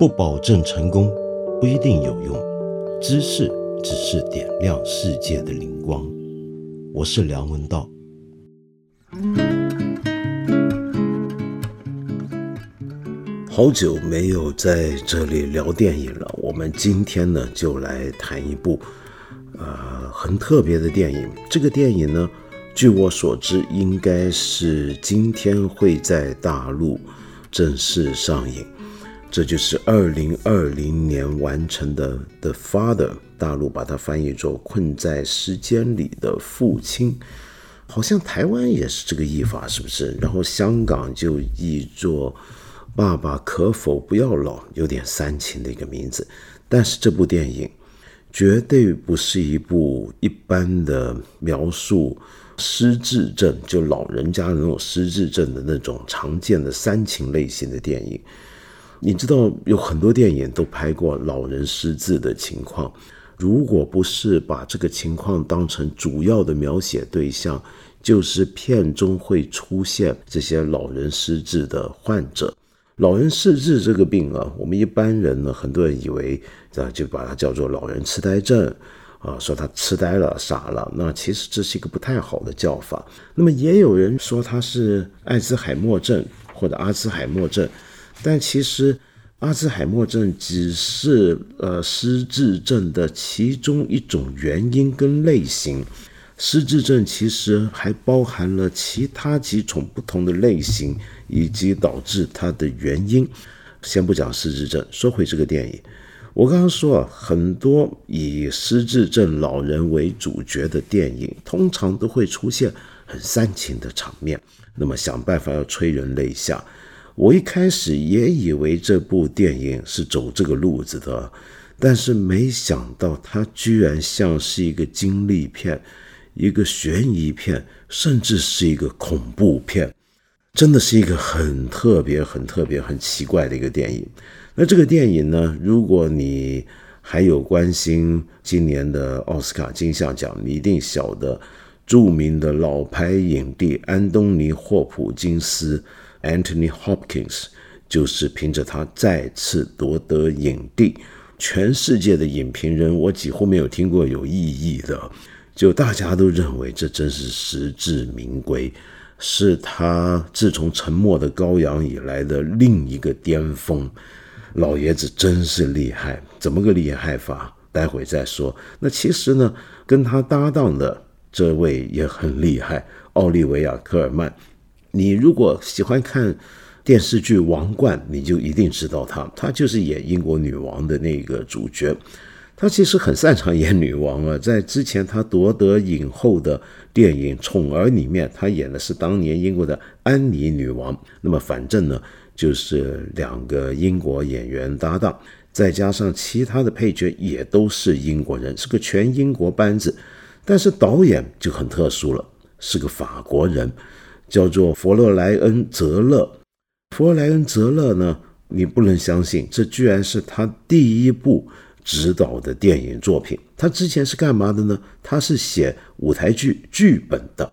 不保证成功，不一定有用。知识只是点亮世界的灵光。我是梁文道。好久没有在这里聊电影了，我们今天呢就来谈一部呃很特别的电影。这个电影呢，据我所知，应该是今天会在大陆正式上映。这就是二零二零年完成的《The Father》，大陆把它翻译作《困在时间里的父亲》，好像台湾也是这个译法，是不是？然后香港就译作《爸爸可否不要老》，有点煽情的一个名字。但是这部电影绝对不是一部一般的描述失智症，就老人家那种失智症的那种常见的煽情类型的电影。你知道有很多电影都拍过老人失智的情况，如果不是把这个情况当成主要的描写对象，就是片中会出现这些老人失智的患者。老人失智这个病啊，我们一般人呢，很多人以为啊，就把它叫做老人痴呆症，啊，说他痴呆了、傻了。那其实这是一个不太好的叫法。那么也有人说他是艾滋海默症或者阿兹海默症。但其实，阿兹海默症只是呃失智症的其中一种原因跟类型。失智症其实还包含了其他几种不同的类型，以及导致它的原因。先不讲失智症，说回这个电影，我刚刚说啊，很多以失智症老人为主角的电影，通常都会出现很煽情的场面，那么想办法要催人泪下。我一开始也以为这部电影是走这个路子的，但是没想到它居然像是一个惊悚片、一个悬疑片，甚至是一个恐怖片，真的是一个很特别、很特别、很奇怪的一个电影。那这个电影呢，如果你还有关心今年的奥斯卡金像奖，你一定晓得著名的老牌影帝安东尼·霍普金斯。Anthony Hopkins 就是凭着他再次夺得影帝，全世界的影评人我几乎没有听过有异议的，就大家都认为这真是实至名归，是他自从《沉默的羔羊》以来的另一个巅峰。老爷子真是厉害，怎么个厉害法？待会再说。那其实呢，跟他搭档的这位也很厉害，奥利维亚·科尔曼。你如果喜欢看电视剧《王冠》，你就一定知道她，她就是演英国女王的那个主角。她其实很擅长演女王啊，在之前她夺得影后的电影《宠儿》里面，她演的是当年英国的安妮女王。那么反正呢，就是两个英国演员搭档，再加上其他的配角也都是英国人，是个全英国班子。但是导演就很特殊了，是个法国人。叫做佛洛莱恩·泽勒，佛洛莱恩·泽勒呢？你不能相信，这居然是他第一部执导的电影作品。他之前是干嘛的呢？他是写舞台剧剧本的，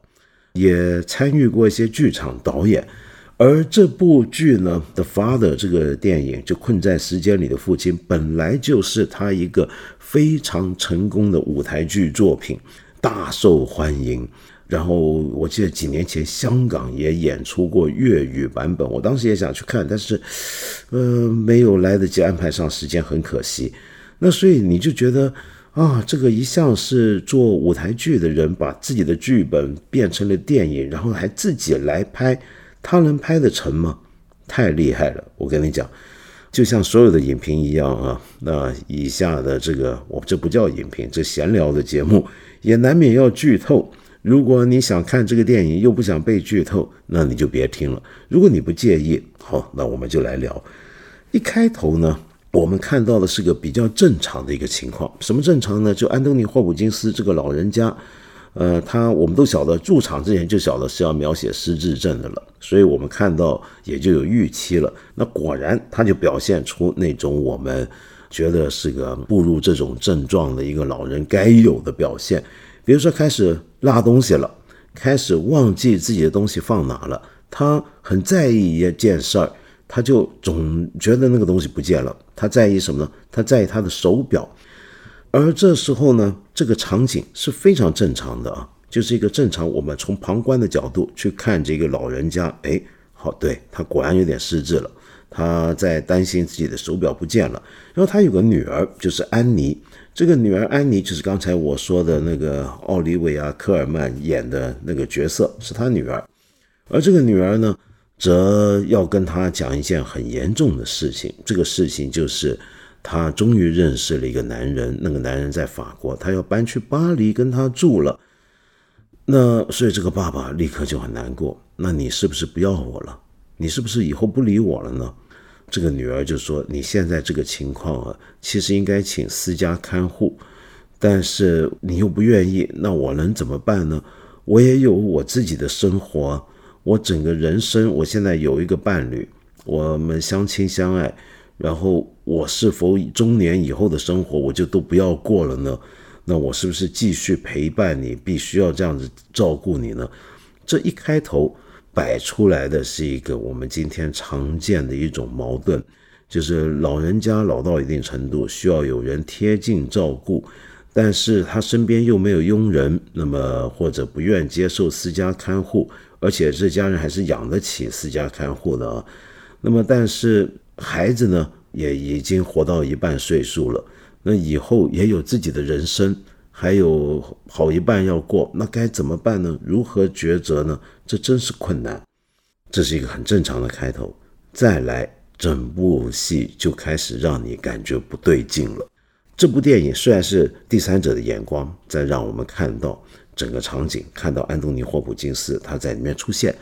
也参与过一些剧场导演。而这部剧呢，《The Father》这个电影就困在时间里的父亲，本来就是他一个非常成功的舞台剧作品，大受欢迎。然后我记得几年前香港也演出过粤语版本，我当时也想去看，但是，呃，没有来得及安排上时间，很可惜。那所以你就觉得啊，这个一向是做舞台剧的人，把自己的剧本变成了电影，然后还自己来拍，他能拍得成吗？太厉害了！我跟你讲，就像所有的影评一样啊。那以下的这个，我这不叫影评，这闲聊的节目也难免要剧透。如果你想看这个电影又不想被剧透，那你就别听了。如果你不介意，好，那我们就来聊。一开头呢，我们看到的是个比较正常的一个情况。什么正常呢？就安东尼·霍普金斯这个老人家，呃，他我们都晓得，入场之前就晓得是要描写失智症的了，所以我们看到也就有预期了。那果然，他就表现出那种我们觉得是个步入这种症状的一个老人该有的表现。比如说开始落东西了，开始忘记自己的东西放哪了，他很在意一件事儿，他就总觉得那个东西不见了。他在意什么呢？他在意他的手表。而这时候呢，这个场景是非常正常的啊，就是一个正常我们从旁观的角度去看这个老人家。哎，好，对他果然有点失智了，他在担心自己的手表不见了。然后他有个女儿，就是安妮。这个女儿安妮就是刚才我说的那个奥利维亚·科尔曼演的那个角色，是他女儿。而这个女儿呢，则要跟他讲一件很严重的事情。这个事情就是，他终于认识了一个男人，那个男人在法国，他要搬去巴黎跟他住了。那所以这个爸爸立刻就很难过。那你是不是不要我了？你是不是以后不理我了呢？这个女儿就说：“你现在这个情况啊，其实应该请私家看护，但是你又不愿意，那我能怎么办呢？我也有我自己的生活，我整个人生，我现在有一个伴侣，我们相亲相爱，然后我是否中年以后的生活我就都不要过了呢？那我是不是继续陪伴你，必须要这样子照顾你呢？这一开头。”摆出来的是一个我们今天常见的一种矛盾，就是老人家老到一定程度需要有人贴近照顾，但是他身边又没有佣人，那么或者不愿接受私家看护，而且这家人还是养得起私家看护的啊。那么但是孩子呢也已经活到一半岁数了，那以后也有自己的人生。还有好一半要过，那该怎么办呢？如何抉择呢？这真是困难。这是一个很正常的开头，再来，整部戏就开始让你感觉不对劲了。这部电影虽然是第三者的眼光在让我们看到整个场景，看到安东尼·霍普金斯他在里面出现，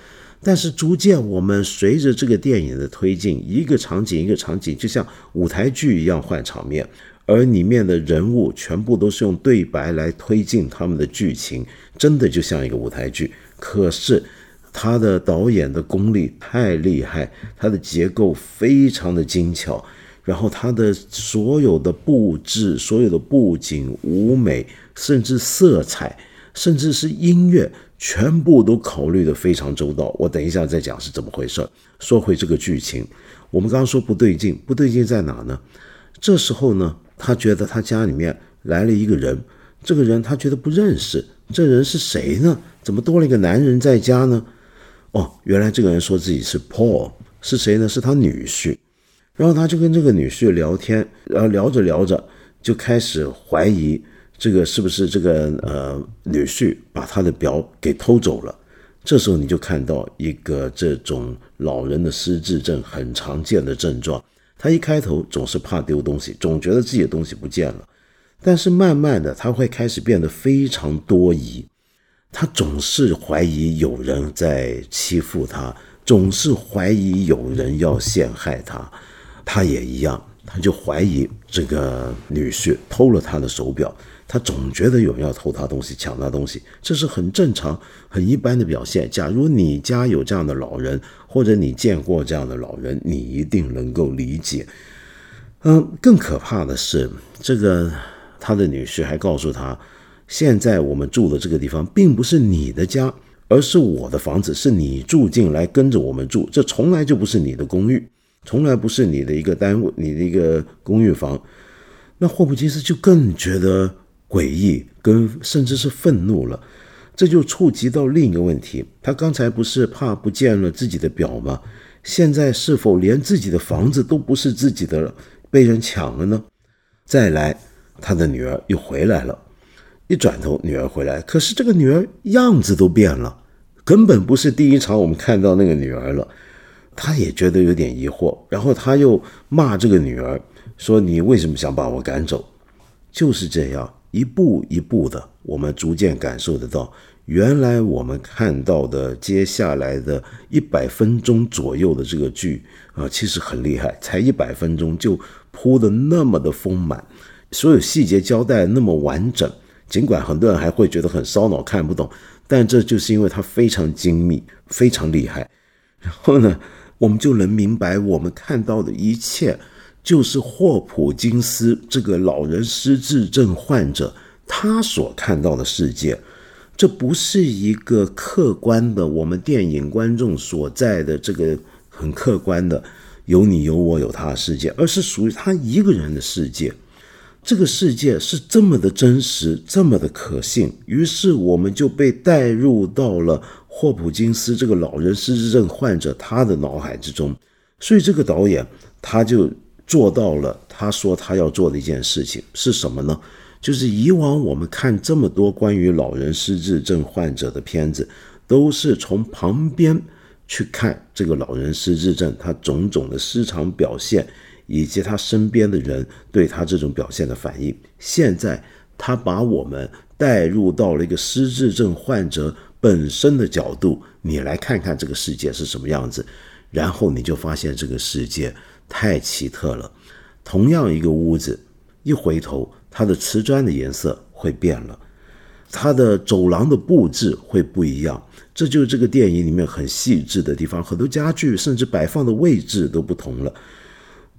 但是逐渐我们随着这个电影的推进，一个场景一个场景，就像舞台剧一样换场面。而里面的人物全部都是用对白来推进他们的剧情，真的就像一个舞台剧。可是他的导演的功力太厉害，他的结构非常的精巧，然后他的所有的布置、所有的布景、舞美，甚至色彩，甚至是音乐，全部都考虑的非常周到。我等一下再讲是怎么回事。说回这个剧情，我们刚刚说不对劲，不对劲在哪呢？这时候呢？他觉得他家里面来了一个人，这个人他觉得不认识，这人是谁呢？怎么多了一个男人在家呢？哦，原来这个人说自己是 Paul，是谁呢？是他女婿。然后他就跟这个女婿聊天，然后聊着聊着就开始怀疑这个是不是这个呃女婿把他的表给偷走了。这时候你就看到一个这种老人的失智症很常见的症状。他一开头总是怕丢东西，总觉得自己的东西不见了，但是慢慢的他会开始变得非常多疑，他总是怀疑有人在欺负他，总是怀疑有人要陷害他，他也一样，他就怀疑这个女婿偷了他的手表。他总觉得有人要偷他东西、抢他东西，这是很正常、很一般的表现。假如你家有这样的老人，或者你见过这样的老人，你一定能够理解。嗯，更可怕的是，这个他的女婿还告诉他，现在我们住的这个地方并不是你的家，而是我的房子，是你住进来跟着我们住，这从来就不是你的公寓，从来不是你的一个单位、你的一个公寓房。那霍普金斯就更觉得。诡异，跟甚至是愤怒了，这就触及到另一个问题。他刚才不是怕不见了自己的表吗？现在是否连自己的房子都不是自己的了，被人抢了呢？再来，他的女儿又回来了。一转头，女儿回来，可是这个女儿样子都变了，根本不是第一场我们看到那个女儿了。他也觉得有点疑惑，然后他又骂这个女儿，说：“你为什么想把我赶走？”就是这样。一步一步的，我们逐渐感受得到，原来我们看到的接下来的一百分钟左右的这个剧啊，其实很厉害，才一百分钟就铺的那么的丰满，所有细节交代那么完整。尽管很多人还会觉得很烧脑，看不懂，但这就是因为它非常精密，非常厉害。然后呢，我们就能明白我们看到的一切。就是霍普金斯这个老人失智症患者，他所看到的世界，这不是一个客观的，我们电影观众所在的这个很客观的，有你有我有他的世界，而是属于他一个人的世界。这个世界是这么的真实，这么的可信，于是我们就被带入到了霍普金斯这个老人失智症患者他的脑海之中。所以这个导演他就做到了他说他要做的一件事情是什么呢？就是以往我们看这么多关于老人失智症患者的片子，都是从旁边去看这个老人失智症他种种的失常表现。以及他身边的人对他这种表现的反应，现在他把我们带入到了一个失智症患者本身的角度，你来看看这个世界是什么样子，然后你就发现这个世界太奇特了。同样一个屋子，一回头，它的瓷砖的颜色会变了，它的走廊的布置会不一样，这就是这个电影里面很细致的地方，很多家具甚至摆放的位置都不同了。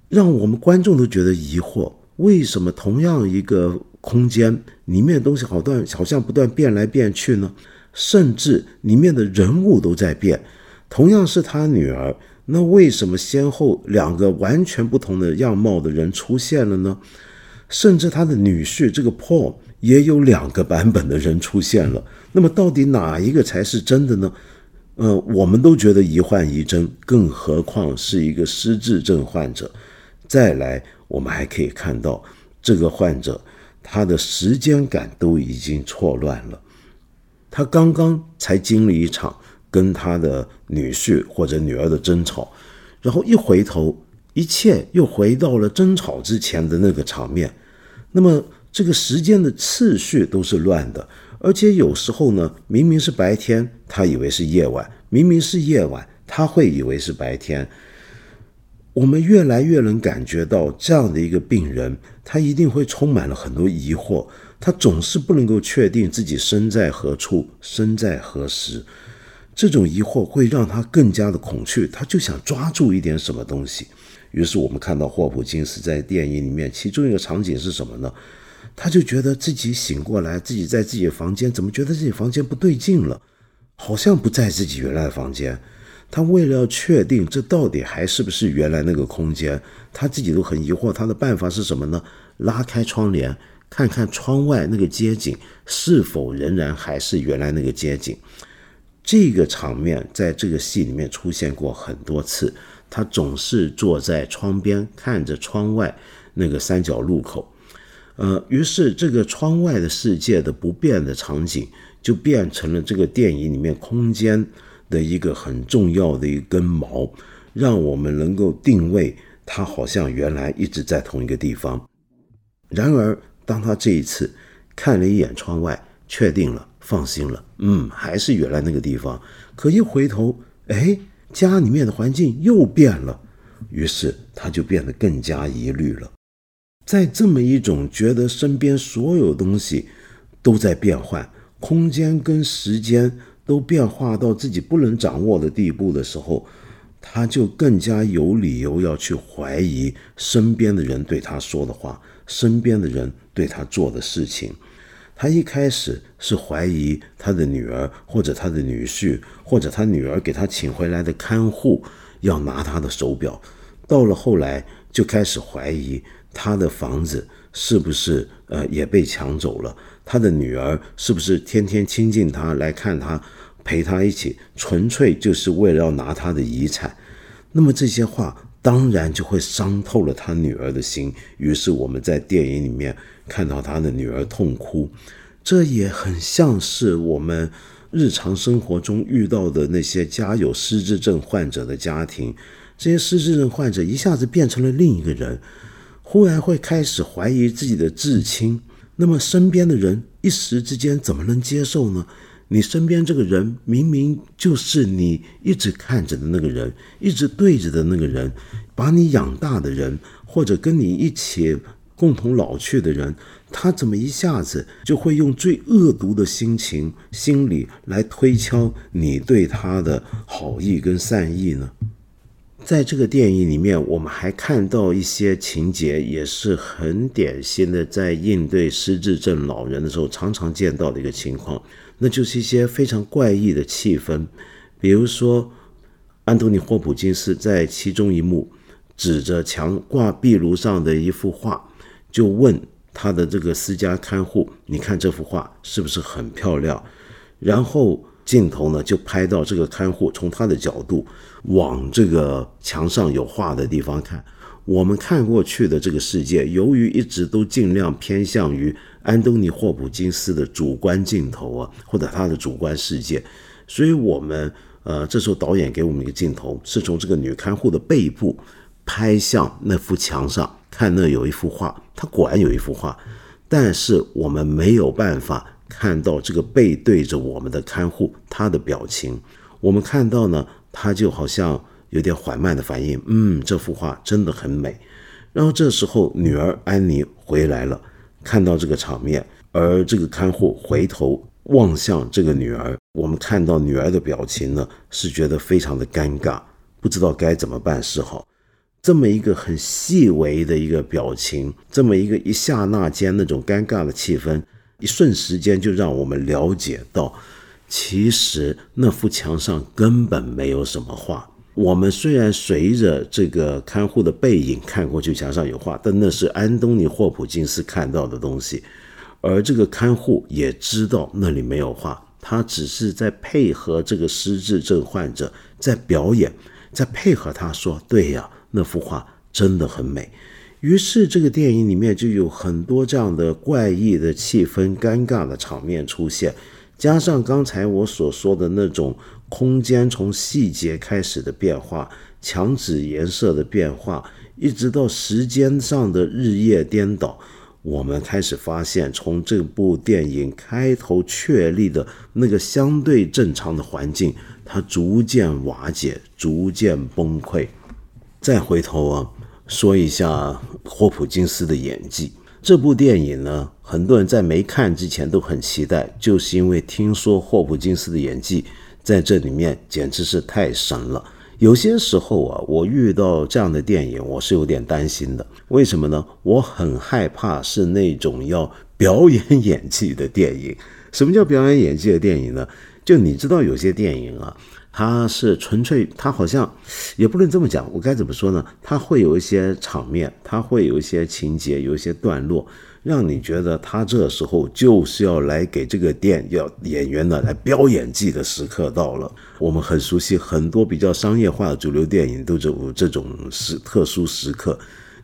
让我们观众都觉得疑惑：为什么同样一个空间里面的东西好断，好像不断变来变去呢？甚至里面的人物都在变。同样是他女儿，那为什么先后两个完全不同的样貌的人出现了呢？甚至他的女婿这个 Paul 也有两个版本的人出现了。那么到底哪一个才是真的呢？呃，我们都觉得疑幻疑真，更何况是一个失智症患者。再来，我们还可以看到这个患者，他的时间感都已经错乱了。他刚刚才经历一场跟他的女婿或者女儿的争吵，然后一回头，一切又回到了争吵之前的那个场面。那么，这个时间的次序都是乱的，而且有时候呢，明明是白天，他以为是夜晚；明明是夜晚，他会以为是白天。我们越来越能感觉到，这样的一个病人，他一定会充满了很多疑惑，他总是不能够确定自己身在何处，身在何时。这种疑惑会让他更加的恐惧，他就想抓住一点什么东西。于是我们看到霍普金斯在电影里面，其中一个场景是什么呢？他就觉得自己醒过来，自己在自己的房间，怎么觉得自己房间不对劲了？好像不在自己原来的房间。他为了要确定这到底还是不是原来那个空间，他自己都很疑惑。他的办法是什么呢？拉开窗帘，看看窗外那个街景是否仍然还是原来那个街景。这个场面在这个戏里面出现过很多次。他总是坐在窗边，看着窗外那个三角路口。呃，于是这个窗外的世界的不变的场景，就变成了这个电影里面空间。的一个很重要的一根毛，让我们能够定位他，好像原来一直在同一个地方。然而，当他这一次看了一眼窗外，确定了，放心了，嗯，还是原来那个地方。可一回头，哎，家里面的环境又变了，于是他就变得更加疑虑了。在这么一种觉得身边所有东西都在变换，空间跟时间。都变化到自己不能掌握的地步的时候，他就更加有理由要去怀疑身边的人对他说的话，身边的人对他做的事情。他一开始是怀疑他的女儿，或者他的女婿，或者他女儿给他请回来的看护要拿他的手表。到了后来，就开始怀疑他的房子是不是呃也被抢走了，他的女儿是不是天天亲近他来看他。陪他一起，纯粹就是为了要拿他的遗产。那么这些话当然就会伤透了他女儿的心。于是我们在电影里面看到他的女儿痛哭，这也很像是我们日常生活中遇到的那些家有失智症患者的家庭。这些失智症患者一下子变成了另一个人，忽然会开始怀疑自己的至亲。那么身边的人一时之间怎么能接受呢？你身边这个人明明就是你一直看着的那个人，一直对着的那个人，把你养大的人，或者跟你一起共同老去的人，他怎么一下子就会用最恶毒的心情、心理来推敲你对他的好意跟善意呢？在这个电影里面，我们还看到一些情节，也是很典型的，在应对失智症老人的时候常常见到的一个情况。那就是一些非常怪异的气氛，比如说，安东尼·霍普金斯在其中一幕指着墙挂壁炉上的一幅画，就问他的这个私家看护：“你看这幅画是不是很漂亮？”然后镜头呢就拍到这个看护从他的角度往这个墙上有画的地方看。我们看过去的这个世界，由于一直都尽量偏向于安东尼·霍普金斯的主观镜头啊，或者他的主观世界，所以我们呃，这时候导演给我们一个镜头，是从这个女看护的背部拍向那幅墙上，看那有一幅画，它果然有一幅画，但是我们没有办法看到这个背对着我们的看护他的表情，我们看到呢，他就好像。有点缓慢的反应，嗯，这幅画真的很美。然后这时候女儿安妮回来了，看到这个场面，而这个看护回头望向这个女儿，我们看到女儿的表情呢，是觉得非常的尴尬，不知道该怎么办是好。这么一个很细微的一个表情，这么一个一刹那间那种尴尬的气氛，一瞬时间就让我们了解到，其实那幅墙上根本没有什么画。我们虽然随着这个看护的背影看过去，墙上有画，但那是安东尼·霍普金斯看到的东西，而这个看护也知道那里没有画，他只是在配合这个失智症患者在表演，在配合他说：“对呀，那幅画真的很美。”于是这个电影里面就有很多这样的怪异的气氛、尴尬的场面出现，加上刚才我所说的那种。空间从细节开始的变化，墙纸颜色的变化，一直到时间上的日夜颠倒，我们开始发现，从这部电影开头确立的那个相对正常的环境，它逐渐瓦解，逐渐崩溃。再回头啊，说一下霍普金斯的演技。这部电影呢，很多人在没看之前都很期待，就是因为听说霍普金斯的演技。在这里面简直是太神了。有些时候啊，我遇到这样的电影，我是有点担心的。为什么呢？我很害怕是那种要表演演技的电影。什么叫表演演技的电影呢？就你知道，有些电影啊，它是纯粹，它好像也不能这么讲。我该怎么说呢？它会有一些场面，它会有一些情节，有一些段落。让你觉得他这时候就是要来给这个店要演员呢来飙演技的时刻到了。我们很熟悉很多比较商业化的主流电影都有这种时特殊时刻，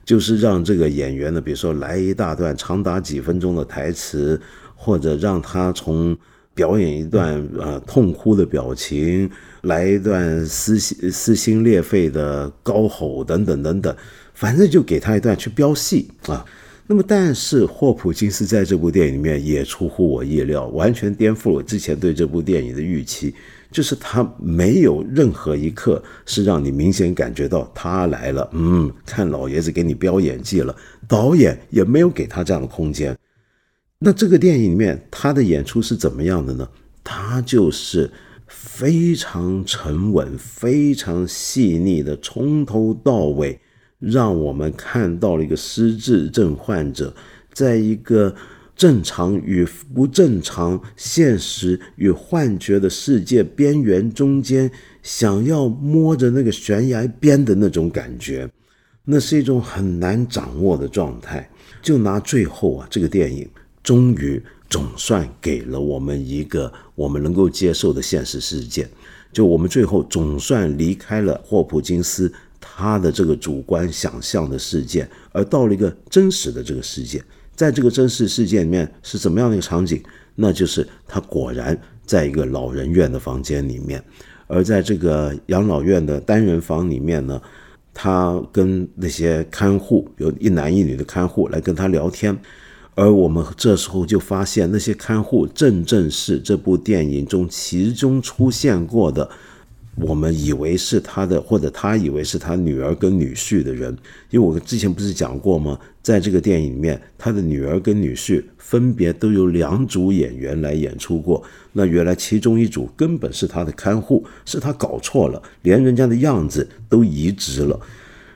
就是让这个演员呢，比如说来一大段长达几分钟的台词，或者让他从表演一段呃痛哭的表情，来一段撕心撕心裂肺的高吼等等等等，反正就给他一段去飙戏啊。那么，但是霍普金斯在这部电影里面也出乎我意料，完全颠覆了我之前对这部电影的预期。就是他没有任何一刻是让你明显感觉到他来了，嗯，看老爷子给你飙演技了。导演也没有给他这样的空间。那这个电影里面他的演出是怎么样的呢？他就是非常沉稳、非常细腻的，从头到尾。让我们看到了一个失智症患者，在一个正常与不正常、现实与幻觉的世界边缘中间，想要摸着那个悬崖边的那种感觉，那是一种很难掌握的状态。就拿最后啊，这个电影终于总算给了我们一个我们能够接受的现实世界，就我们最后总算离开了霍普金斯。他的这个主观想象的世界，而到了一个真实的这个世界，在这个真实世界里面是怎么样的一个场景？那就是他果然在一个老人院的房间里面，而在这个养老院的单人房里面呢，他跟那些看护有一男一女的看护来跟他聊天，而我们这时候就发现那些看护正正是这部电影中其中出现过的。我们以为是他的，或者他以为是他女儿跟女婿的人，因为我之前不是讲过吗？在这个电影里面，他的女儿跟女婿分别都有两组演员来演出过。那原来其中一组根本是他的看护，是他搞错了，连人家的样子都移植了。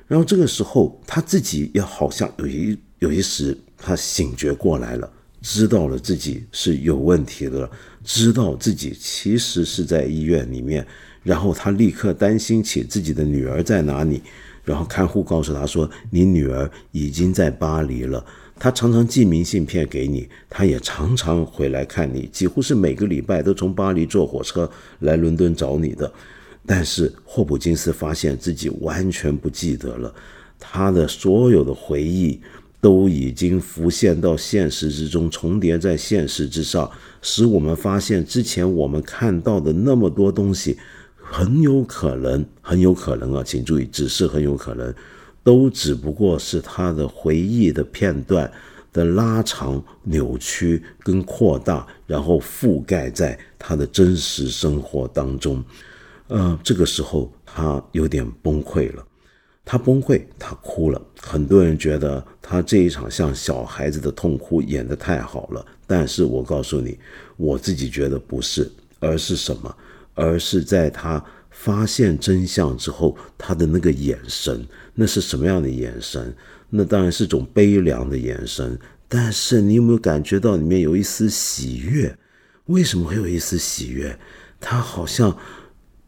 然后这个时候他自己也好像有一有一时他醒觉过来了，知道了自己是有问题的，知道自己其实是在医院里面。然后他立刻担心起自己的女儿在哪里，然后看护告诉他说：“你女儿已经在巴黎了。她常常寄明信片给你，她也常常回来看你，几乎是每个礼拜都从巴黎坐火车来伦敦找你的。”但是霍普金斯发现自己完全不记得了，他的所有的回忆都已经浮现到现实之中，重叠在现实之上，使我们发现之前我们看到的那么多东西。很有可能，很有可能啊，请注意，只是很有可能，都只不过是他的回忆的片段的拉长、扭曲跟扩大，然后覆盖在他的真实生活当中。呃，这个时候他有点崩溃了，他崩溃，他哭了。很多人觉得他这一场像小孩子的痛哭演得太好了，但是我告诉你，我自己觉得不是，而是什么？而是在他发现真相之后，他的那个眼神，那是什么样的眼神？那当然是种悲凉的眼神。但是你有没有感觉到里面有一丝喜悦？为什么会有一丝喜悦？他好像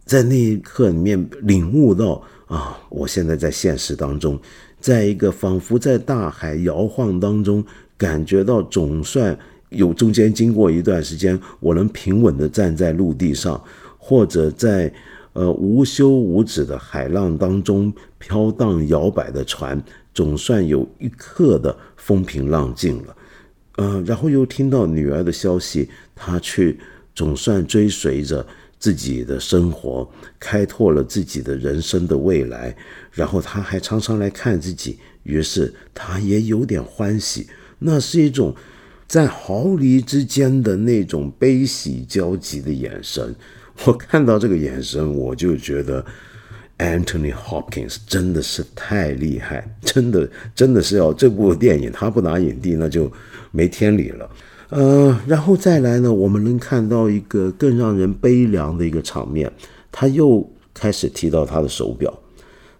在那一刻里面领悟到啊，我现在在现实当中，在一个仿佛在大海摇晃当中，感觉到总算有中间经过一段时间，我能平稳的站在陆地上。或者在呃无休无止的海浪当中飘荡摇摆的船，总算有一刻的风平浪静了。呃，然后又听到女儿的消息，她去总算追随着自己的生活，开拓了自己的人生的未来。然后他还常常来看自己，于是他也有点欢喜。那是一种在毫厘之间的那种悲喜交集的眼神。我看到这个眼神，我就觉得 Anthony Hopkins 真的是太厉害，真的真的是要这部电影他不拿影帝那就没天理了。呃，然后再来呢，我们能看到一个更让人悲凉的一个场面，他又开始提到他的手表，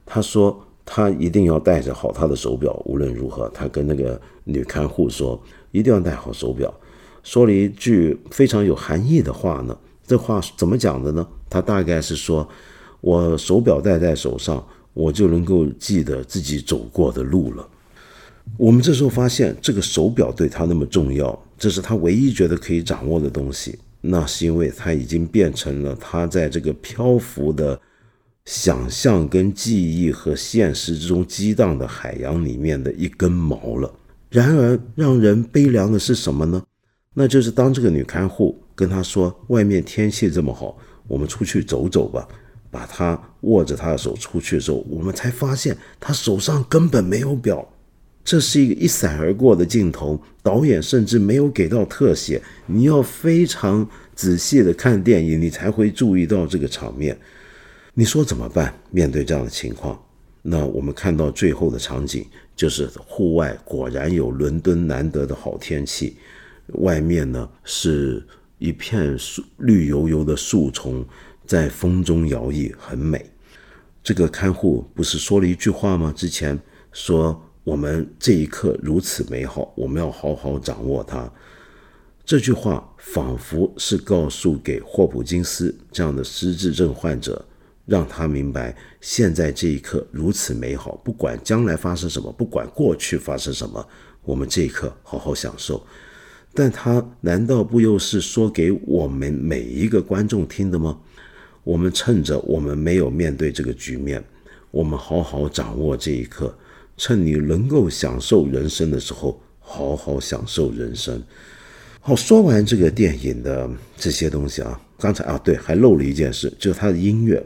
他说他一定要戴着好他的手表，无论如何，他跟那个女看护说一定要戴好手表，说了一句非常有含义的话呢。这话怎么讲的呢？他大概是说，我手表戴在手上，我就能够记得自己走过的路了。我们这时候发现，这个手表对他那么重要，这是他唯一觉得可以掌握的东西。那是因为他已经变成了他在这个漂浮的想象、跟记忆和现实之中激荡的海洋里面的一根毛了。然而，让人悲凉的是什么呢？那就是当这个女看护。跟他说，外面天气这么好，我们出去走走吧。把他握着他的手出去的时候，我们才发现他手上根本没有表。这是一个一闪而过的镜头，导演甚至没有给到特写。你要非常仔细的看电影，你才会注意到这个场面。你说怎么办？面对这样的情况，那我们看到最后的场景就是户外果然有伦敦难得的好天气，外面呢是。一片树绿油油的树丛在风中摇曳，很美。这个看护不是说了一句话吗？之前说我们这一刻如此美好，我们要好好掌握它。这句话仿佛是告诉给霍普金斯这样的失智症患者，让他明白现在这一刻如此美好，不管将来发生什么，不管过去发生什么，我们这一刻好好享受。但他难道不又是说给我们每一个观众听的吗？我们趁着我们没有面对这个局面，我们好好掌握这一刻，趁你能够享受人生的时候，好好享受人生。好，说完这个电影的这些东西啊，刚才啊，对，还漏了一件事，就是他的音乐。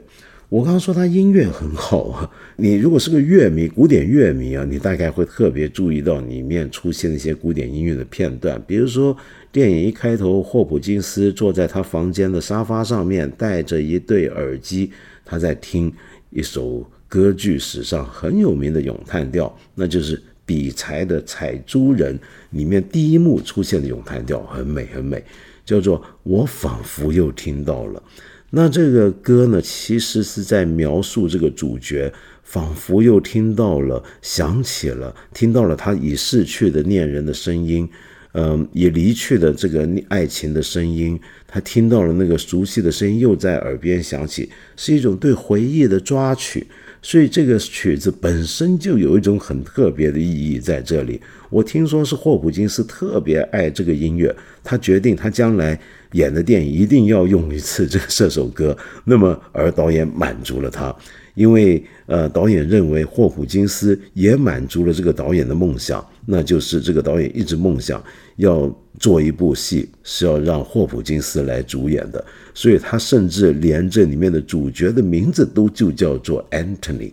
我刚刚说他音乐很好啊，你如果是个乐迷，古典乐迷啊，你大概会特别注意到里面出现一些古典音乐的片段，比如说电影一开头，霍普金斯坐在他房间的沙发上面，戴着一对耳机，他在听一首歌剧史上很有名的咏叹调，那就是比才的《采珠人》里面第一幕出现的咏叹调，很美很美，叫做我仿佛又听到了。那这个歌呢，其实是在描述这个主角，仿佛又听到了、想起了、听到了他已逝去的恋人的声音，嗯，已离去的这个爱情的声音，他听到了那个熟悉的声音又在耳边响起，是一种对回忆的抓取，所以这个曲子本身就有一种很特别的意义在这里。我听说是霍普金斯特别爱这个音乐，他决定他将来演的电影一定要用一次这个这首歌。那么而导演满足了他，因为呃导演认为霍普金斯也满足了这个导演的梦想，那就是这个导演一直梦想要做一部戏是要让霍普金斯来主演的。所以他甚至连这里面的主角的名字都就叫做 Anthony。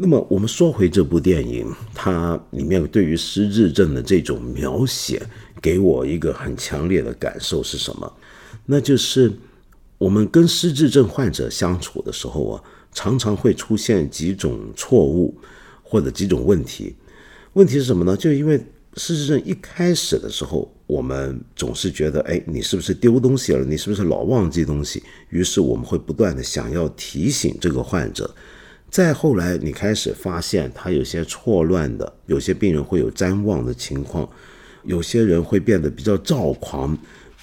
那么我们说回这部电影，它里面对于失智症的这种描写，给我一个很强烈的感受是什么？那就是我们跟失智症患者相处的时候啊，常常会出现几种错误或者几种问题。问题是什么呢？就因为失智症一开始的时候。我们总是觉得，哎，你是不是丢东西了？你是不是老忘记东西？于是我们会不断的想要提醒这个患者。再后来，你开始发现他有些错乱的，有些病人会有瞻望的情况，有些人会变得比较躁狂，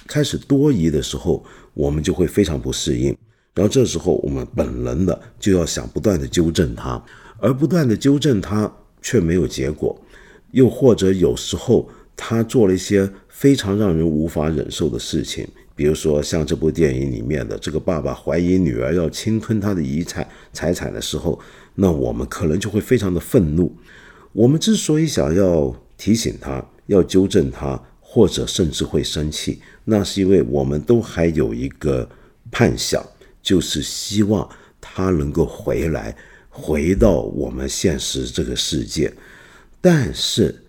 开始多疑的时候，我们就会非常不适应。然后这时候，我们本能的就要想不断的纠正他，而不断的纠正他却没有结果，又或者有时候他做了一些。非常让人无法忍受的事情，比如说像这部电影里面的这个爸爸怀疑女儿要侵吞他的遗产财产的时候，那我们可能就会非常的愤怒。我们之所以想要提醒他、要纠正他，或者甚至会生气，那是因为我们都还有一个盼想，就是希望他能够回来，回到我们现实这个世界。但是。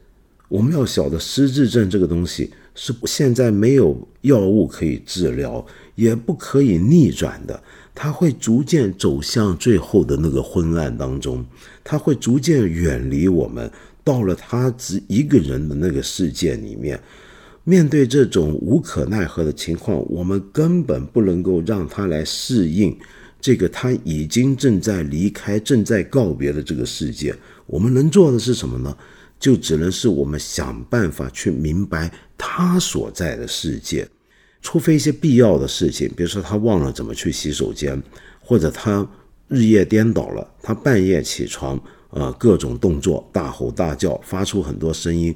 我们要晓得，失智症这个东西是现在没有药物可以治疗，也不可以逆转的。它会逐渐走向最后的那个昏暗当中，它会逐渐远离我们，到了他只一个人的那个世界里面。面对这种无可奈何的情况，我们根本不能够让他来适应这个他已经正在离开、正在告别的这个世界。我们能做的是什么呢？就只能是我们想办法去明白他所在的世界，除非一些必要的事情，比如说他忘了怎么去洗手间，或者他日夜颠倒了，他半夜起床，呃，各种动作大吼大叫，发出很多声音。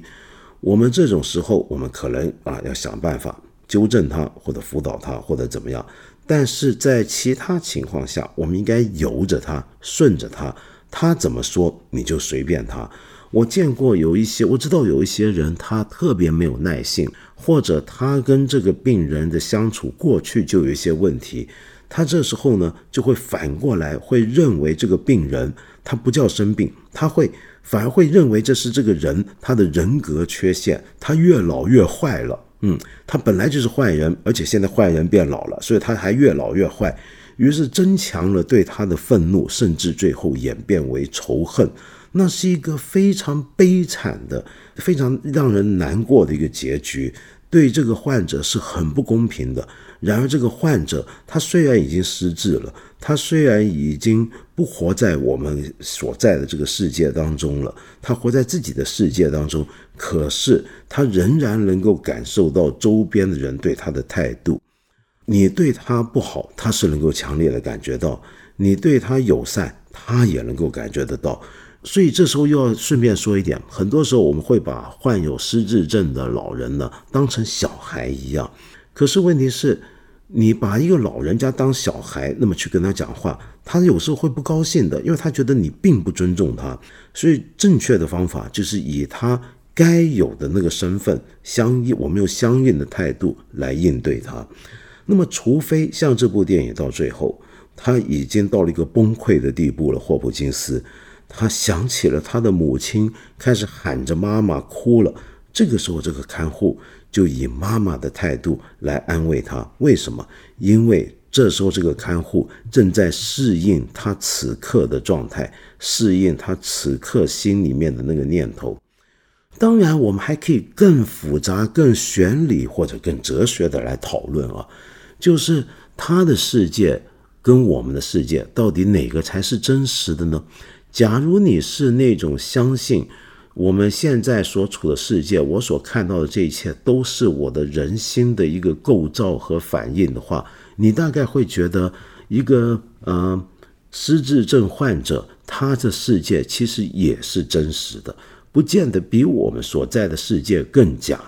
我们这种时候，我们可能啊要想办法纠正他，或者辅导他，或者怎么样。但是在其他情况下，我们应该由着他，顺着他，他怎么说你就随便他。我见过有一些，我知道有一些人，他特别没有耐性，或者他跟这个病人的相处过去就有一些问题，他这时候呢就会反过来会认为这个病人他不叫生病，他会反而会认为这是这个人他的人格缺陷，他越老越坏了，嗯，他本来就是坏人，而且现在坏人变老了，所以他还越老越坏，于是增强了对他的愤怒，甚至最后演变为仇恨。那是一个非常悲惨的、非常让人难过的一个结局，对这个患者是很不公平的。然而，这个患者他虽然已经失智了，他虽然已经不活在我们所在的这个世界当中了，他活在自己的世界当中，可是他仍然能够感受到周边的人对他的态度。你对他不好，他是能够强烈的感觉到；你对他友善，他也能够感觉得到。所以这时候又要顺便说一点，很多时候我们会把患有失智症的老人呢当成小孩一样，可是问题是，你把一个老人家当小孩，那么去跟他讲话，他有时候会不高兴的，因为他觉得你并不尊重他。所以正确的方法就是以他该有的那个身份相应，我们用相应的态度来应对他。那么，除非像这部电影到最后，他已经到了一个崩溃的地步了，霍普金斯。他想起了他的母亲，开始喊着妈妈哭了。这个时候，这个看护就以妈妈的态度来安慰他。为什么？因为这时候这个看护正在适应他此刻的状态，适应他此刻心里面的那个念头。当然，我们还可以更复杂、更玄理或者更哲学的来讨论啊，就是他的世界跟我们的世界到底哪个才是真实的呢？假如你是那种相信我们现在所处的世界，我所看到的这一切都是我的人心的一个构造和反应的话，你大概会觉得一个呃失智症患者他的世界其实也是真实的，不见得比我们所在的世界更假，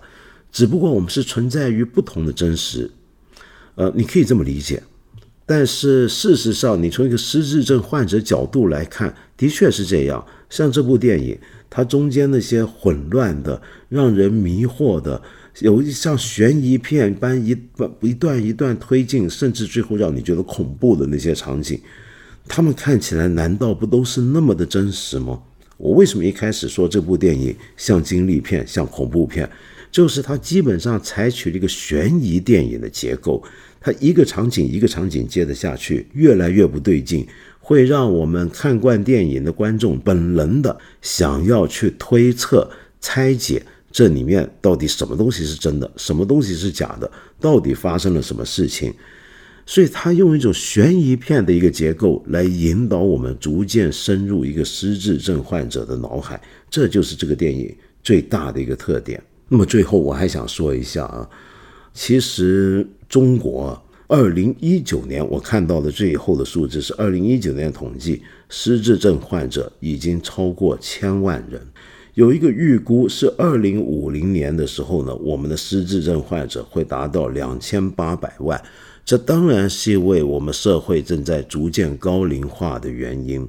只不过我们是存在于不同的真实。呃，你可以这么理解。但是事实上，你从一个失智症患者角度来看，的确是这样。像这部电影，它中间那些混乱的、让人迷惑的，有像悬疑片般一一段一段推进，甚至最后让你觉得恐怖的那些场景，他们看起来难道不都是那么的真实吗？我为什么一开始说这部电影像惊悚片、像恐怖片？就是它基本上采取了一个悬疑电影的结构。它一个场景一个场景接得下去，越来越不对劲，会让我们看惯电影的观众本能的想要去推测、拆解这里面到底什么东西是真的，什么东西是假的，到底发生了什么事情。所以，他用一种悬疑片的一个结构来引导我们逐渐深入一个失智症患者的脑海，这就是这个电影最大的一个特点。那么，最后我还想说一下啊。其实，中国二零一九年我看到的最后的数字是二零一九年统计，失智症患者已经超过千万人。有一个预估是二零五零年的时候呢，我们的失智症患者会达到两千八百万。这当然是因为我们社会正在逐渐高龄化的原因，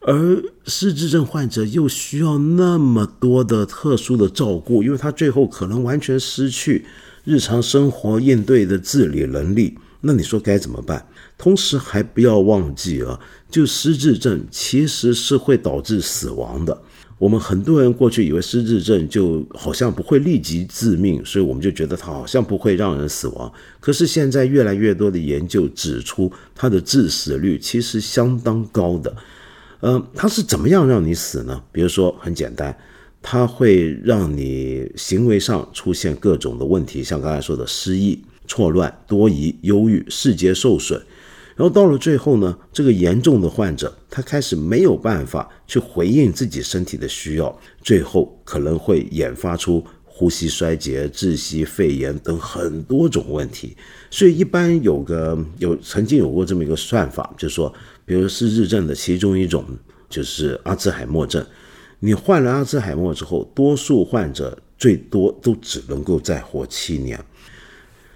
而失智症患者又需要那么多的特殊的照顾，因为他最后可能完全失去。日常生活应对的自理能力，那你说该怎么办？同时还不要忘记啊，就失智症其实是会导致死亡的。我们很多人过去以为失智症就好像不会立即致命，所以我们就觉得它好像不会让人死亡。可是现在越来越多的研究指出，它的致死率其实相当高的。嗯，它是怎么样让你死呢？比如说很简单。它会让你行为上出现各种的问题，像刚才说的失忆、错乱、多疑、忧郁、视觉受损，然后到了最后呢，这个严重的患者他开始没有办法去回应自己身体的需要，最后可能会演发出呼吸衰竭、窒息、肺炎等很多种问题。所以一般有个有曾经有过这么一个算法，就是说，比如失智症的其中一种就是阿兹海默症。你患了阿兹海默之后，多数患者最多都只能够再活七年。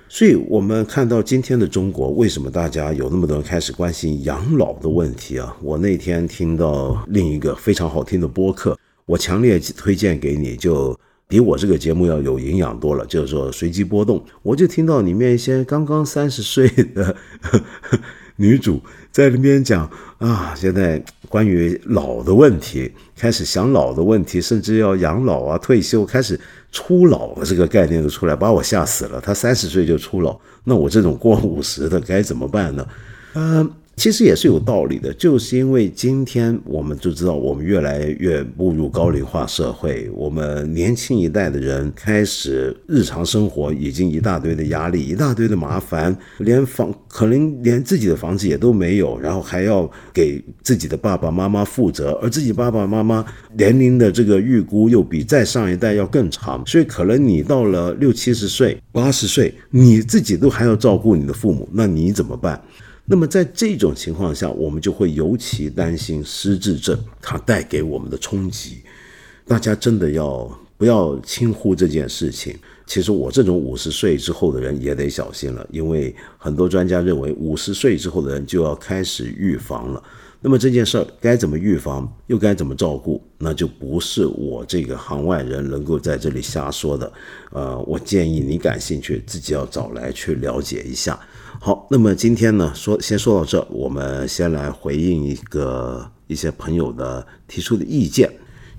所以，我们看到今天的中国，为什么大家有那么多人开始关心养老的问题啊？我那天听到另一个非常好听的播客，我强烈推荐给你，就比我这个节目要有营养多了，就是说随机波动。我就听到里面一些刚刚三十岁的女主在里面讲啊，现在。关于老的问题，开始想老的问题，甚至要养老啊、退休，开始初老的这个概念就出来，把我吓死了。他三十岁就初老，那我这种过五十的该怎么办呢？嗯。其实也是有道理的，就是因为今天我们就知道，我们越来越步入高龄化社会，我们年轻一代的人开始日常生活已经一大堆的压力，一大堆的麻烦，连房可能连自己的房子也都没有，然后还要给自己的爸爸妈妈负责，而自己爸爸妈妈年龄的这个预估又比再上一代要更长，所以可能你到了六七十岁、八十岁，你自己都还要照顾你的父母，那你怎么办？那么在这种情况下，我们就会尤其担心失智症它带给我们的冲击。大家真的要不要轻忽这件事情？其实我这种五十岁之后的人也得小心了，因为很多专家认为五十岁之后的人就要开始预防了。那么这件事儿该怎么预防，又该怎么照顾，那就不是我这个行外人能够在这里瞎说的。呃，我建议你感兴趣，自己要找来去了解一下。好，那么今天呢，说先说到这，我们先来回应一个一些朋友的提出的意见。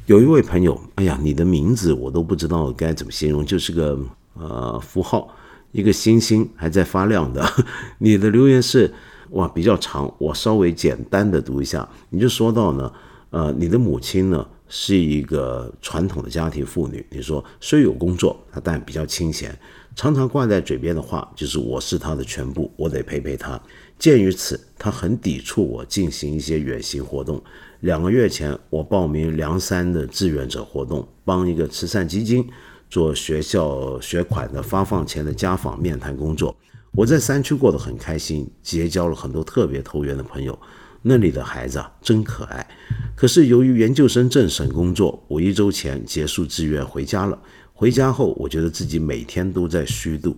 有一位朋友，哎呀，你的名字我都不知道该怎么形容，就是个呃符号，一个星星还在发亮的。你的留言是哇比较长，我稍微简单的读一下。你就说到呢，呃，你的母亲呢是一个传统的家庭妇女，你说虽有工作，但比较清闲。常常挂在嘴边的话就是“我是他的全部，我得陪陪他”。鉴于此，他很抵触我进行一些远行活动。两个月前，我报名梁山的志愿者活动，帮一个慈善基金做学校学款的发放前的家访面谈工作。我在山区过得很开心，结交了很多特别投缘的朋友。那里的孩子啊，真可爱。可是由于研究生政审工作，我一周前结束志愿回家了。回家后，我觉得自己每天都在虚度，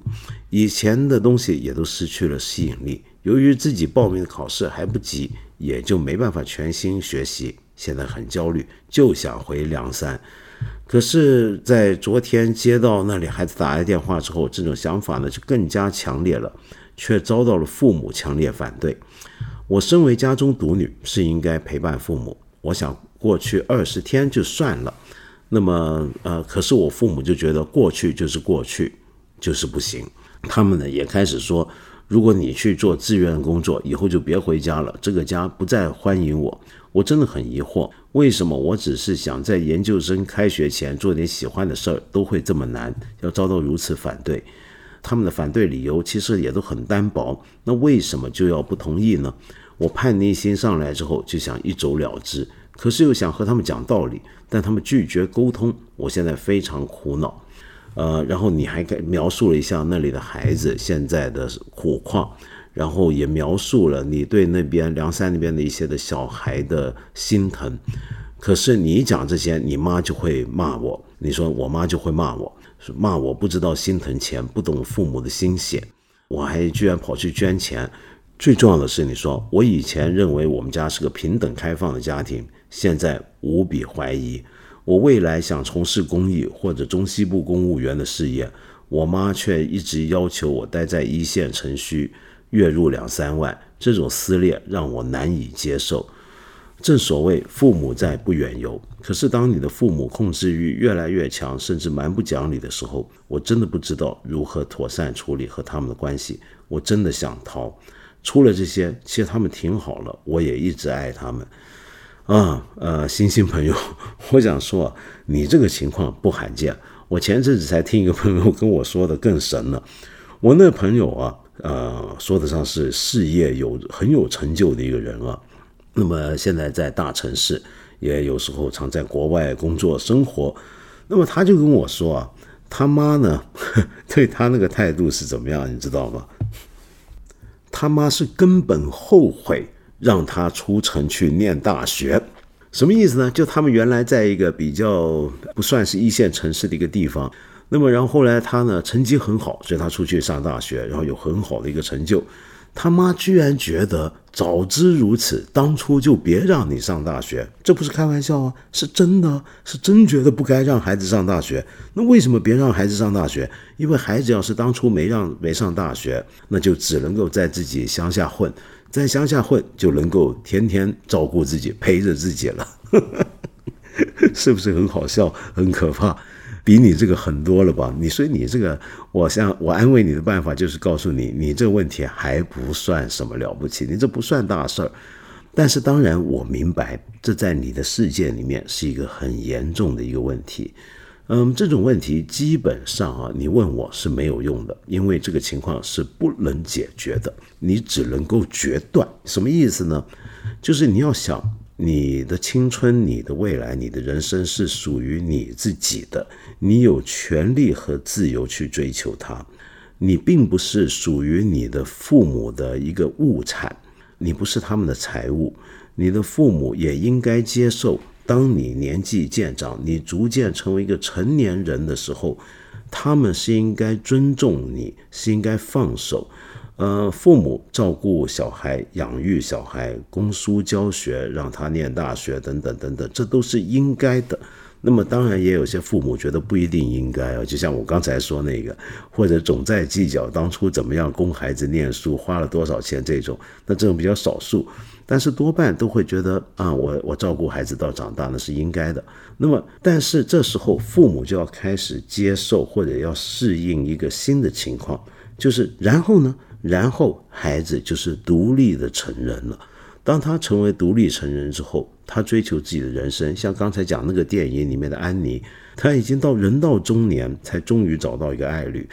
以前的东西也都失去了吸引力。由于自己报名的考试还不急，也就没办法全心学习。现在很焦虑，就想回梁山。可是，在昨天接到那里孩子打来电话之后，这种想法呢就更加强烈了，却遭到了父母强烈反对。我身为家中独女，是应该陪伴父母。我想过去二十天就算了。那么，呃，可是我父母就觉得过去就是过去，就是不行。他们呢也开始说，如果你去做志愿工作，以后就别回家了，这个家不再欢迎我。我真的很疑惑，为什么我只是想在研究生开学前做点喜欢的事儿，都会这么难，要遭到如此反对？他们的反对理由其实也都很单薄，那为什么就要不同意呢？我叛逆心上来之后，就想一走了之。可是又想和他们讲道理，但他们拒绝沟通，我现在非常苦恼。呃，然后你还描述了一下那里的孩子现在的苦况，然后也描述了你对那边梁山那边的一些的小孩的心疼。可是你讲这些，你妈就会骂我。你说我妈就会骂我，骂我不知道心疼钱，不懂父母的心血。我还居然跑去捐钱。最重要的是，你说我以前认为我们家是个平等开放的家庭。现在无比怀疑，我未来想从事公益或者中西部公务员的事业，我妈却一直要求我待在一线城区，月入两三万，这种撕裂让我难以接受。正所谓父母在不远游，可是当你的父母控制欲越来越强，甚至蛮不讲理的时候，我真的不知道如何妥善处理和他们的关系。我真的想逃。除了这些，其实他们挺好了，我也一直爱他们。啊，呃，星星朋友，我想说，你这个情况不罕见。我前阵子才听一个朋友跟我说的更神了。我那朋友啊，呃，说得上是事业有很有成就的一个人啊。那么现在在大城市，也有时候常在国外工作生活。那么他就跟我说啊，他妈呢 对他那个态度是怎么样，你知道吗？他妈是根本后悔。让他出城去念大学，什么意思呢？就他们原来在一个比较不算是一线城市的一个地方，那么然后后来他呢成绩很好，所以他出去上大学，然后有很好的一个成就。他妈居然觉得早知如此，当初就别让你上大学，这不是开玩笑啊，是真的，是真觉得不该让孩子上大学。那为什么别让孩子上大学？因为孩子要是当初没让没上大学，那就只能够在自己乡下混。在乡下混就能够天天照顾自己，陪着自己了，是不是很好笑、很可怕？比你这个很多了吧？你说你这个，我想我安慰你的办法就是告诉你，你这个问题还不算什么了不起，你这不算大事儿。但是当然我明白，这在你的世界里面是一个很严重的一个问题。嗯，这种问题基本上啊，你问我是没有用的，因为这个情况是不能解决的，你只能够决断。什么意思呢？就是你要想你的青春、你的未来、你的人生是属于你自己的，你有权利和自由去追求它。你并不是属于你的父母的一个物产，你不是他们的财物，你的父母也应该接受。当你年纪渐长，你逐渐成为一个成年人的时候，他们是应该尊重你，是应该放手。呃，父母照顾小孩、养育小孩、供书教学、让他念大学等等等等，这都是应该的。那么当然也有些父母觉得不一定应该啊，就像我刚才说那个，或者总在计较当初怎么样供孩子念书花了多少钱这种，那这种比较少数。但是多半都会觉得啊，我我照顾孩子到长大那是应该的。那么，但是这时候父母就要开始接受或者要适应一个新的情况，就是然后呢，然后孩子就是独立的成人了。当他成为独立成人之后，他追求自己的人生，像刚才讲那个电影里面的安妮，他已经到人到中年，才终于找到一个爱侣。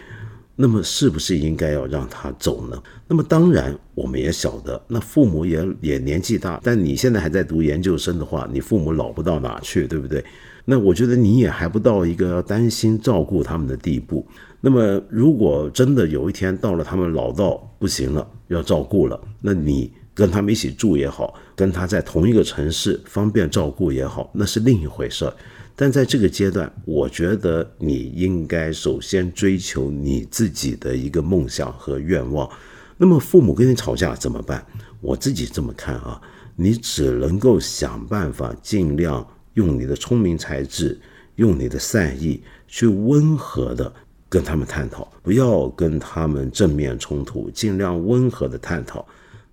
那么是不是应该要让他走呢？那么当然，我们也晓得，那父母也也年纪大，但你现在还在读研究生的话，你父母老不到哪去，对不对？那我觉得你也还不到一个要担心照顾他们的地步。那么如果真的有一天到了他们老到不行了，要照顾了，那你跟他们一起住也好，跟他在同一个城市方便照顾也好，那是另一回事。但在这个阶段，我觉得你应该首先追求你自己的一个梦想和愿望。那么父母跟你吵架怎么办？我自己这么看啊，你只能够想办法，尽量用你的聪明才智，用你的善意去温和的跟他们探讨，不要跟他们正面冲突，尽量温和的探讨。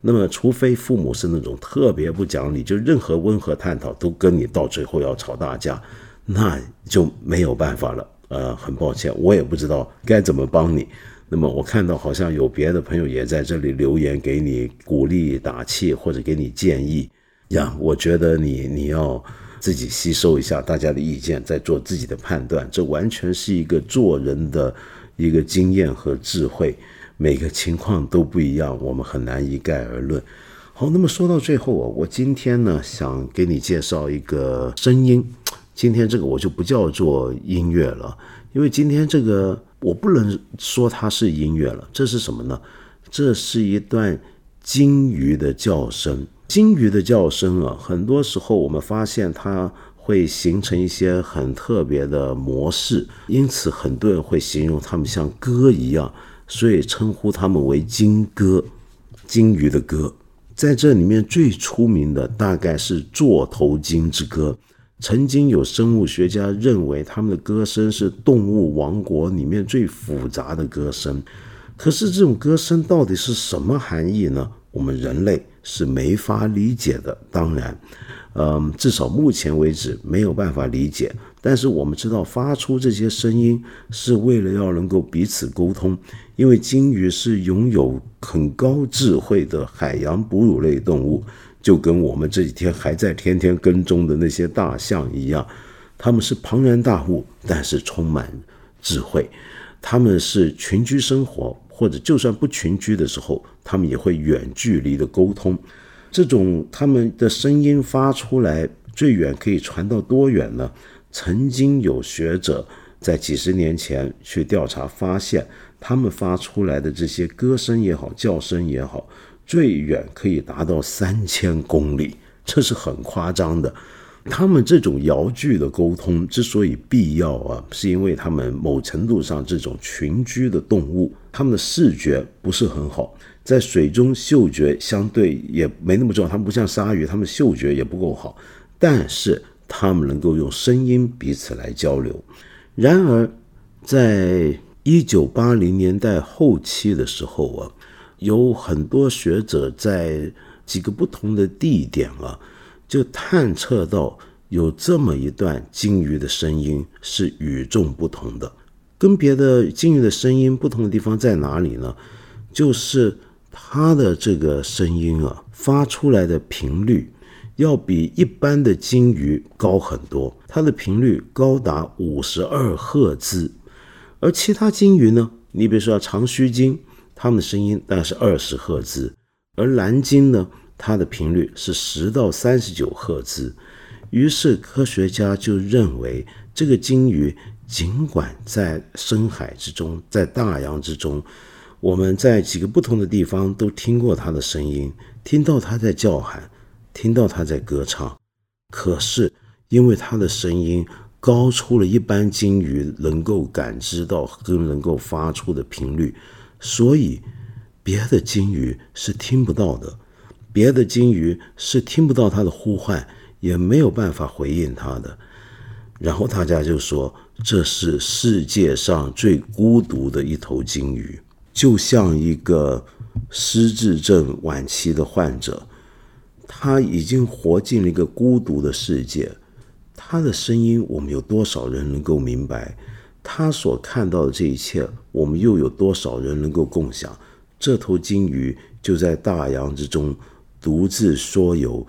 那么，除非父母是那种特别不讲理，就任何温和探讨都跟你到最后要吵大架。那就没有办法了，呃，很抱歉，我也不知道该怎么帮你。那么我看到好像有别的朋友也在这里留言给你鼓励打气或者给你建议呀，我觉得你你要自己吸收一下大家的意见，再做自己的判断。这完全是一个做人的一个经验和智慧，每个情况都不一样，我们很难一概而论。好，那么说到最后啊，我今天呢想给你介绍一个声音。今天这个我就不叫做音乐了，因为今天这个我不能说它是音乐了。这是什么呢？这是一段鲸鱼的叫声。鲸鱼的叫声啊，很多时候我们发现它会形成一些很特别的模式，因此很多人会形容它们像歌一样，所以称呼他们为鲸歌。鲸鱼的歌，在这里面最出名的大概是座头鲸之歌。曾经有生物学家认为，他们的歌声是动物王国里面最复杂的歌声。可是，这种歌声到底是什么含义呢？我们人类是没法理解的。当然，嗯，至少目前为止没有办法理解。但是，我们知道发出这些声音是为了要能够彼此沟通，因为鲸鱼是拥有很高智慧的海洋哺乳类动物。就跟我们这几天还在天天跟踪的那些大象一样，他们是庞然大物，但是充满智慧。他们是群居生活，或者就算不群居的时候，他们也会远距离的沟通。这种他们的声音发出来，最远可以传到多远呢？曾经有学者在几十年前去调查，发现他们发出来的这些歌声也好，叫声也好。最远可以达到三千公里，这是很夸张的。他们这种遥距的沟通之所以必要啊，是因为他们某程度上这种群居的动物，他们的视觉不是很好，在水中嗅觉相对也没那么重要。他们不像鲨鱼，他们嗅觉也不够好，但是他们能够用声音彼此来交流。然而，在一九八零年代后期的时候啊。有很多学者在几个不同的地点啊，就探测到有这么一段鲸鱼的声音是与众不同的。跟别的鲸鱼的声音不同的地方在哪里呢？就是它的这个声音啊，发出来的频率要比一般的鲸鱼高很多，它的频率高达五十二赫兹。而其他鲸鱼呢，你比如说长须鲸。它们的声音大概是二十赫兹，而蓝鲸呢，它的频率是十到三十九赫兹。于是科学家就认为，这个鲸鱼尽管在深海之中，在大洋之中，我们在几个不同的地方都听过它的声音，听到它在叫喊，听到它在歌唱。可是因为它的声音高出了一般鲸鱼能够感知到跟能够发出的频率。所以，别的鲸鱼是听不到的，别的鲸鱼是听不到它的呼唤，也没有办法回应它的。然后大家就说，这是世界上最孤独的一头鲸鱼，就像一个失智症晚期的患者，他已经活进了一个孤独的世界。他的声音，我们有多少人能够明白？他所看到的这一切，我们又有多少人能够共享？这头鲸鱼就在大洋之中独自说游，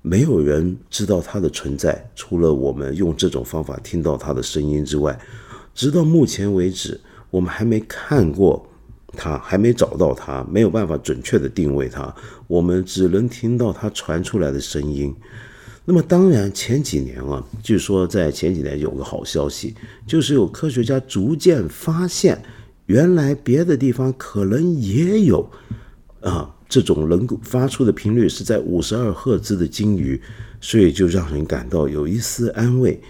没有人知道它的存在，除了我们用这种方法听到它的声音之外。直到目前为止，我们还没看过它，还没找到它，没有办法准确的定位它，我们只能听到它传出来的声音。那么当然，前几年啊，据说在前几年有个好消息，就是有科学家逐渐发现，原来别的地方可能也有啊这种能够发出的频率是在五十二赫兹的鲸鱼，所以就让人感到有一丝安慰。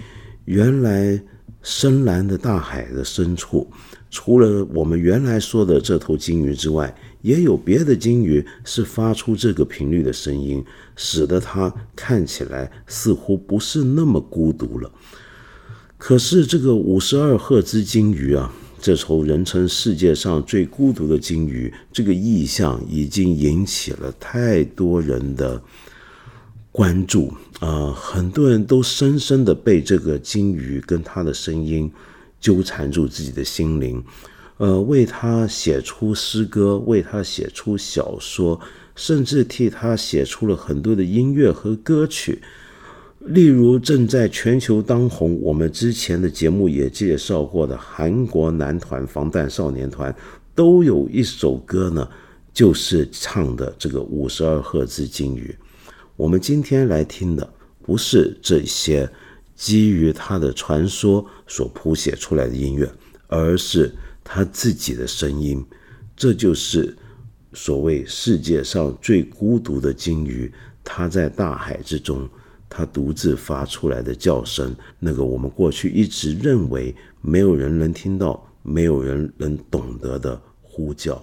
原来深蓝的大海的深处，除了我们原来说的这头鲸鱼之外，也有别的鲸鱼是发出这个频率的声音，使得它看起来似乎不是那么孤独了。可是这个五十二赫兹鲸鱼啊，这头人称世界上最孤独的鲸鱼，这个意象已经引起了太多人的关注啊！很多人都深深的被这个鲸鱼跟它的声音纠缠住自己的心灵。呃，为他写出诗歌，为他写出小说，甚至替他写出了很多的音乐和歌曲。例如，正在全球当红，我们之前的节目也介绍过的韩国男团防弹少年团，都有一首歌呢，就是唱的这个五十二赫兹鲸鱼。我们今天来听的，不是这些基于他的传说所谱写出来的音乐，而是。他自己的声音，这就是所谓世界上最孤独的鲸鱼。它在大海之中，它独自发出来的叫声，那个我们过去一直认为没有人能听到、没有人能懂得的呼叫。